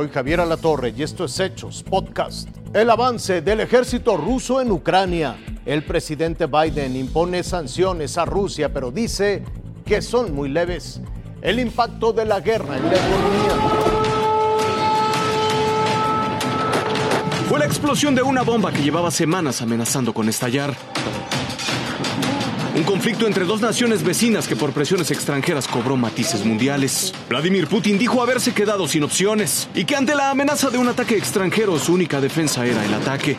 Soy Javier Alatorre y esto es Hechos Podcast. El avance del ejército ruso en Ucrania. El presidente Biden impone sanciones a Rusia, pero dice que son muy leves. El impacto de la guerra en la economía. Fue la explosión de una bomba que llevaba semanas amenazando con estallar. Un conflicto entre dos naciones vecinas que por presiones extranjeras cobró matices mundiales. Vladimir Putin dijo haberse quedado sin opciones y que ante la amenaza de un ataque extranjero su única defensa era el ataque.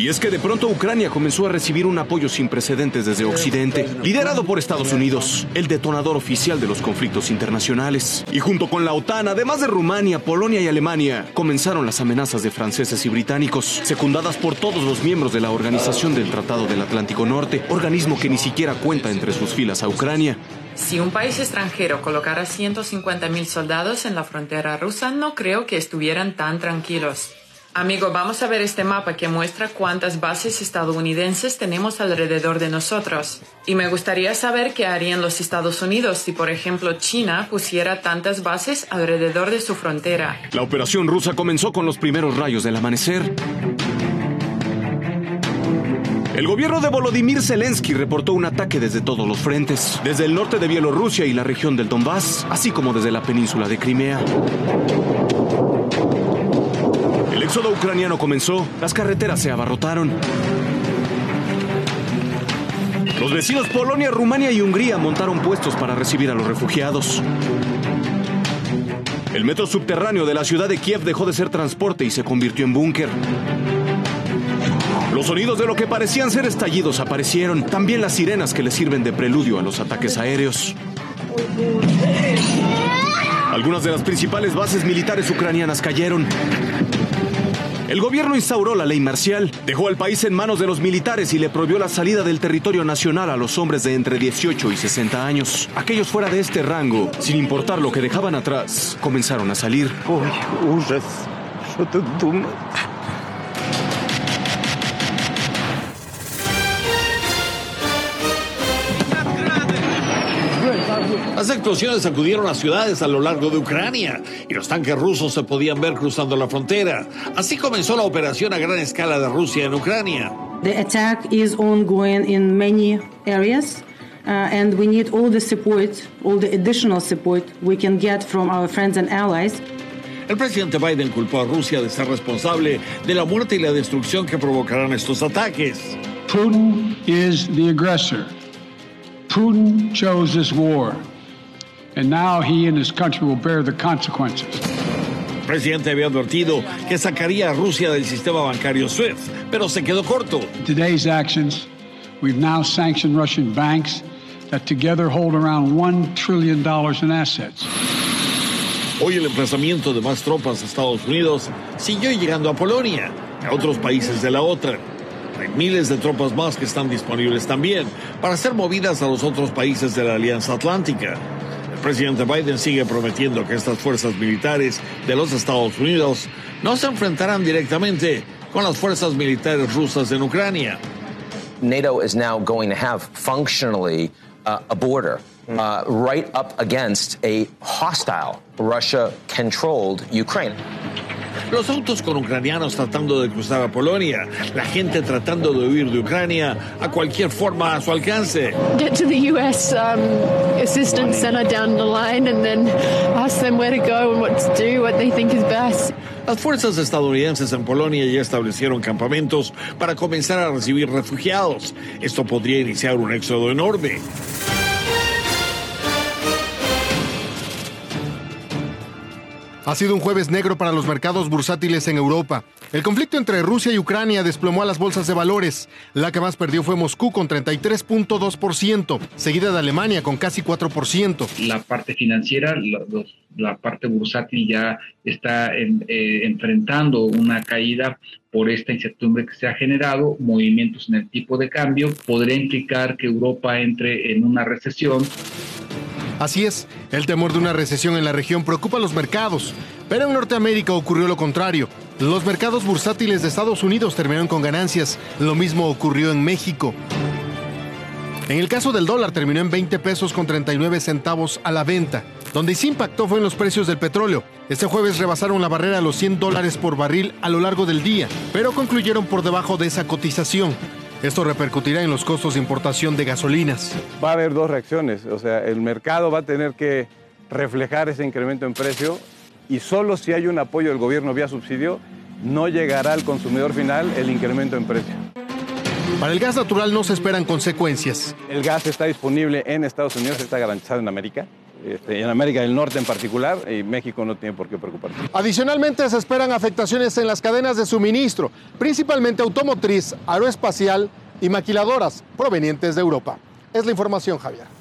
Y es que de pronto Ucrania comenzó a recibir un apoyo sin precedentes desde Occidente, liderado por Estados Unidos, el detonador oficial de los conflictos internacionales. Y junto con la OTAN, además de Rumania, Polonia y Alemania, comenzaron las amenazas de franceses y británicos, secundadas por todos los miembros de la Organización del Tratado del Atlántico Norte, organismo que ni siquiera cuenta entre sus filas a Ucrania. Si un país extranjero colocara 150.000 soldados en la frontera rusa, no creo que estuvieran tan tranquilos. Amigo, vamos a ver este mapa que muestra cuántas bases estadounidenses tenemos alrededor de nosotros. Y me gustaría saber qué harían los Estados Unidos si, por ejemplo, China pusiera tantas bases alrededor de su frontera. La operación rusa comenzó con los primeros rayos del amanecer. El gobierno de Volodymyr Zelensky reportó un ataque desde todos los frentes, desde el norte de Bielorrusia y la región del Donbass, así como desde la península de Crimea. El éxodo ucraniano comenzó, las carreteras se abarrotaron. Los vecinos Polonia, Rumania y Hungría montaron puestos para recibir a los refugiados. El metro subterráneo de la ciudad de Kiev dejó de ser transporte y se convirtió en búnker. Los sonidos de lo que parecían ser estallidos aparecieron, también las sirenas que le sirven de preludio a los ataques aéreos. Algunas de las principales bases militares ucranianas cayeron. El gobierno instauró la ley marcial, dejó al país en manos de los militares y le prohibió la salida del territorio nacional a los hombres de entre 18 y 60 años. Aquellos fuera de este rango, sin importar lo que dejaban atrás, comenzaron a salir. Las explosiones sacudieron las ciudades a lo largo de Ucrania y los tanques rusos se podían ver cruzando la frontera. Así comenzó la operación a gran escala de Rusia en Ucrania. The attack is ongoing in many areas. Uh, and we need all the support, all the additional support we can get from our friends and allies. El presidente Biden culpó a Rusia de ser responsable de la muerte y la destrucción que provocarán estos ataques. Putin is the aggressor. Putin chose this war and now he and his country will bear the consequences. El presidente había advertido que sacaría a Rusia del sistema bancario SWIFT, pero se quedó corto. Today's actions, we've now sanctioned Russian banks that together hold around $1 trillion in assets. Hoy el emplazamiento de más tropas a Estados Unidos siguió llegando a Polonia y a otros países de la OTAN. Hay miles de tropas más que están disponibles también para ser movidas a los otros países de la Alianza Atlántica presidente Biden sigue prometiendo que estas fuerzas militares de los Estados Unidos no se enfrentarán directamente con las fuerzas militares rusas en Ucrania. NATO is now going to have functionally uh, a border uh, right up against a hostile Russia controlled Ukraine. Los autos con ucranianos tratando de cruzar a Polonia, la gente tratando de huir de Ucrania a cualquier forma a su alcance. Get to the US um, assistance center down the line and then ask them where to go and what to do, what they think is best. Las fuerzas estadounidenses en Polonia ya establecieron campamentos para comenzar a recibir refugiados. Esto podría iniciar un éxodo enorme. Ha sido un jueves negro para los mercados bursátiles en Europa. El conflicto entre Rusia y Ucrania desplomó a las bolsas de valores. La que más perdió fue Moscú con 33.2%, seguida de Alemania con casi 4%. La parte financiera, la, parte bursátil ya está eh, enfrentando una caída por esta incertidumbre que se ha generado, movimientos en el tipo de cambio, podría implicar que Europa entre en una recesión. Así es, el temor de una recesión en la región preocupa a los mercados, pero en Norteamérica ocurrió lo contrario. Los mercados bursátiles de Estados Unidos terminaron con ganancias, lo mismo ocurrió en México. En el caso del dólar terminó en 20 pesos con 39 centavos a la venta. Donde sí impactó fue en los precios del petróleo. Este jueves rebasaron la barrera a los 100 dólares por barril a lo largo del día, pero concluyeron por debajo de esa cotización. Esto repercutirá en los costos de importación de gasolinas. Va a haber dos reacciones, o sea, el mercado va a tener que reflejar ese incremento en precio y solo si hay un apoyo del gobierno vía subsidio, no llegará al consumidor final el incremento en precio. Para el gas natural no se esperan consecuencias. El gas está disponible en Estados Unidos, está garantizado en América. Este, en América del Norte en particular, y México no tiene por qué preocuparse. Adicionalmente, se esperan afectaciones en las cadenas de suministro, principalmente automotriz, aeroespacial y maquiladoras provenientes de Europa. Es la información, Javier.